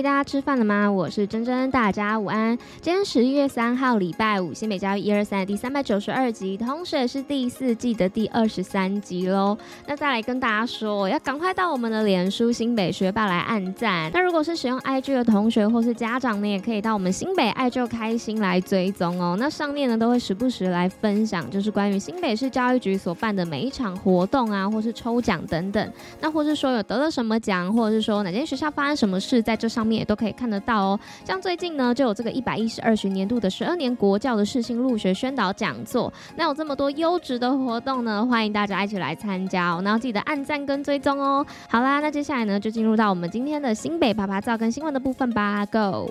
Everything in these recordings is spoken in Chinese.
大家吃饭了吗？我是珍珍，大家午安。今天十一月三号，礼拜五，新北教育一二三的第三百九十二集，同时也是第四季的第二十三集喽。那再来跟大家说，要赶快到我们的脸书新北学霸来按赞。那如果是使用 IG 的同学或是家长呢，也可以到我们新北爱就开心来追踪哦。那上面呢都会时不时来分享，就是关于新北市教育局所办的每一场活动啊，或是抽奖等等。那或是说有得了什么奖，或者是说哪间学校发生什么事，在这。上面也都可以看得到哦，像最近呢，就有这个一百一十二学年度的十二年国教的适性入学宣导讲座，那有这么多优质的活动呢，欢迎大家一起来参加哦，然后记得按赞跟追踪哦。好啦，那接下来呢，就进入到我们今天的新北趴趴照跟新闻的部分吧，Go！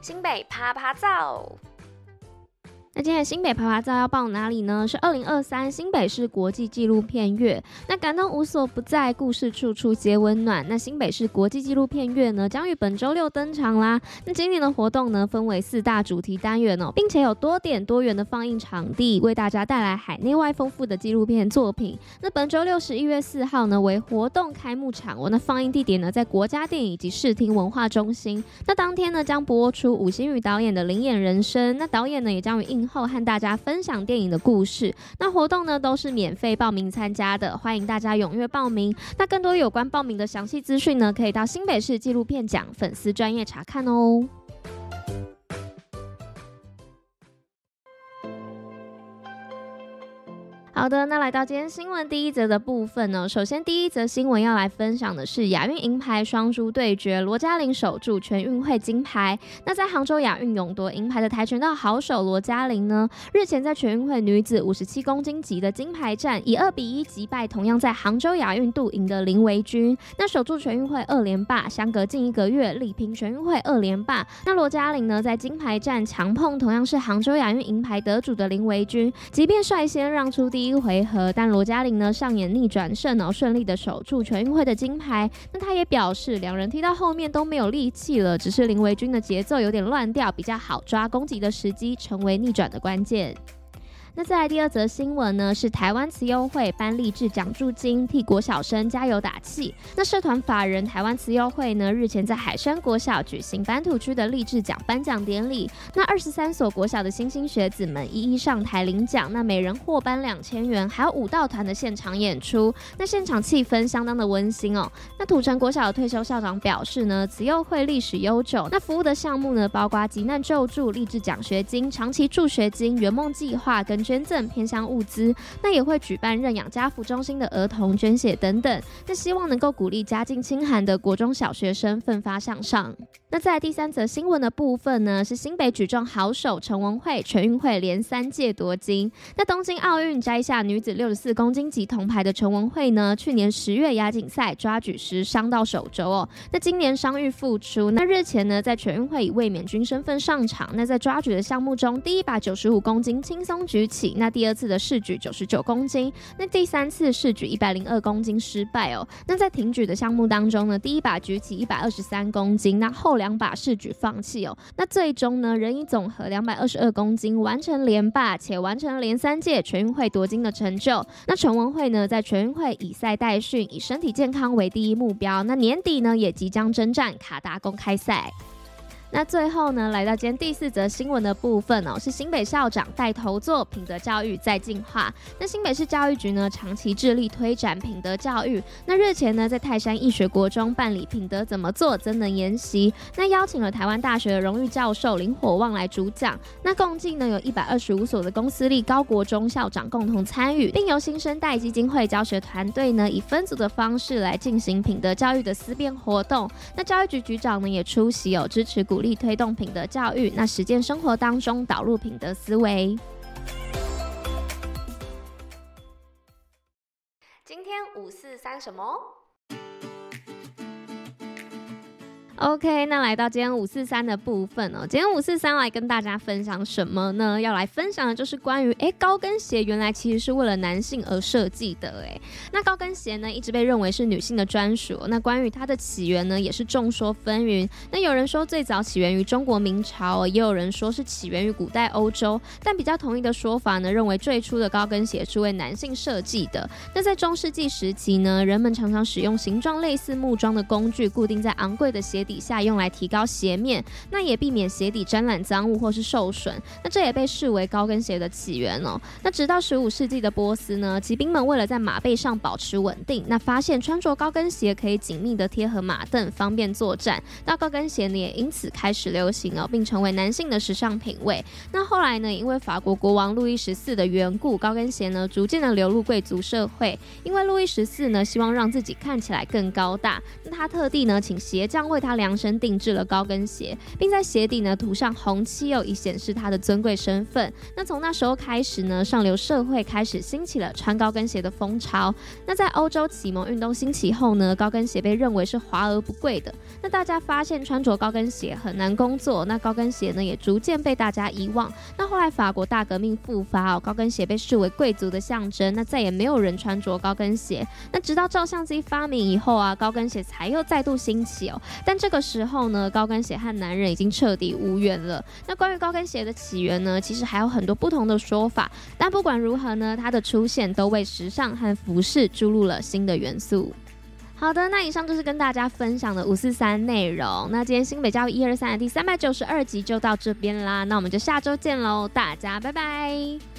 新北趴趴照。那今天新北趴趴造要报哪里呢？是二零二三新北市国际纪录片月。那感动无所不在，故事处处皆温暖。那新北市国际纪录片月呢，将于本周六登场啦。那今年的活动呢，分为四大主题单元哦，并且有多点多元的放映场地，为大家带来海内外丰富的纪录片作品。那本周六十一月四号呢，为活动开幕场哦。那放映地点呢，在国家电影以及视听文化中心。那当天呢，将播出吴欣宇导演的《灵眼人生》。那导演呢，也将于映后和大家分享电影的故事。那活动呢，都是免费报名参加的，欢迎大家踊跃报名。那更多有关报名的详细资讯呢，可以到新北市纪录片奖粉丝专业查看哦。好的，那来到今天新闻第一则的部分呢。首先，第一则新闻要来分享的是亚运银牌双珠对决，罗嘉玲守住全运会金牌。那在杭州亚运勇夺银牌的跆拳道好手罗嘉玲呢，日前在全运会女子五十七公斤级的金牌战，以二比一击败同样在杭州亚运镀银的林维君，那守住全运会二连霸，相隔近一个月力拼全运会二连霸。那罗嘉玲呢，在金牌战强碰同样是杭州亚运银牌得主的林维君，即便率先让出第一。第一回合，但罗嘉玲呢上演逆转胜然后，顺利的守住全运会的金牌。那他也表示，两人踢到后面都没有力气了，只是林维君的节奏有点乱掉，比较好抓攻击的时机，成为逆转的关键。那再来第二则新闻呢，是台湾慈幼会颁励志奖助金，替国小生加油打气。那社团法人台湾慈幼会呢，日前在海山国小举行板土区的励志奖颁奖典礼。那二十三所国小的新星学子们一一上台领奖，那每人获颁两千元，还有舞蹈团的现场演出。那现场气氛相当的温馨哦。那土城国小的退休校长表示呢，慈幼会历史悠久，那服务的项目呢，包括急难救助、励志奖学金、长期助学金、圆梦计划跟。捐赠偏乡物资，那也会举办认养家扶中心的儿童捐血等等，那希望能够鼓励家境清寒的国中小学生奋发向上。那在第三则新闻的部分呢，是新北举重好手陈文慧全运会连三届夺金。那东京奥运摘下女子六十四公斤级铜牌的陈文慧呢，去年十月亚锦赛抓举时伤到手肘哦，那今年伤愈复出，那日前呢在全运会以卫冕军身份上场，那在抓举的项目中，第一把九十五公斤轻松举起。起那第二次的试举九十九公斤，那第三次试举一百零二公斤失败哦。那在挺举的项目当中呢，第一把举起一百二十三公斤，那后两把试举放弃哦。那最终呢，仍以总和两百二十二公斤完成连霸，且完成连三届全运会夺金的成就。那陈文慧呢，在全运会以赛代训，以身体健康为第一目标。那年底呢，也即将征战卡达公开赛。那最后呢，来到今天第四则新闻的部分哦，是新北校长带头做品德教育再进化。那新北市教育局呢，长期致力推展品德教育。那日前呢，在泰山义学国中办理品德怎么做增能研习，那邀请了台湾大学的荣誉教授林火旺来主讲。那共计呢，有一百二十五所的公私立高国中校长共同参与，并由新生代基金会教学团队呢，以分组的方式来进行品德教育的思辨活动。那教育局局长呢，也出席有、哦、支持鼓励。推动品德教育，那实践生活当中导入品德思维。今天五四三什么？OK，那来到今天五四三的部分哦，今天五四三来跟大家分享什么呢？要来分享的就是关于诶高跟鞋原来其实是为了男性而设计的诶。那高跟鞋呢一直被认为是女性的专属，那关于它的起源呢也是众说纷纭。那有人说最早起源于中国明朝，也有人说是起源于古代欧洲，但比较统一的说法呢认为最初的高跟鞋是为男性设计的。那在中世纪时期呢，人们常常使用形状类似木桩的工具固定在昂贵的鞋底下用来提高鞋面，那也避免鞋底沾染脏物或是受损。那这也被视为高跟鞋的起源哦。那直到十五世纪的波斯呢，骑兵们为了在马背上保持稳定，那发现穿着高跟鞋可以紧密的贴合马凳，方便作战。那高跟鞋呢也因此开始流行哦，并成为男性的时尚品味。那后来呢，因为法国国王路易十四的缘故，高跟鞋呢逐渐的流入贵族社会。因为路易十四呢希望让自己看起来更高大，那他特地呢请鞋匠为他量身。定制了高跟鞋，并在鞋底呢涂上红漆，又以显示他的尊贵身份。那从那时候开始呢，上流社会开始兴起了穿高跟鞋的风潮。那在欧洲启蒙运动兴起后呢，高跟鞋被认为是华而不贵的。那大家发现穿着高跟鞋很难工作，那高跟鞋呢也逐渐被大家遗忘。那后来法国大革命复发哦，高跟鞋被视为贵族的象征，那再也没有人穿着高跟鞋。那直到照相机发明以后啊，高跟鞋才又再度兴起哦。但这这个时候。呢，高跟鞋和男人已经彻底无缘了。那关于高跟鞋的起源呢，其实还有很多不同的说法。但不管如何呢，它的出现都为时尚和服饰注入了新的元素。好的，那以上就是跟大家分享的五四三内容。那今天新北教育一二三的第三百九十二集就到这边啦。那我们就下周见喽，大家拜拜。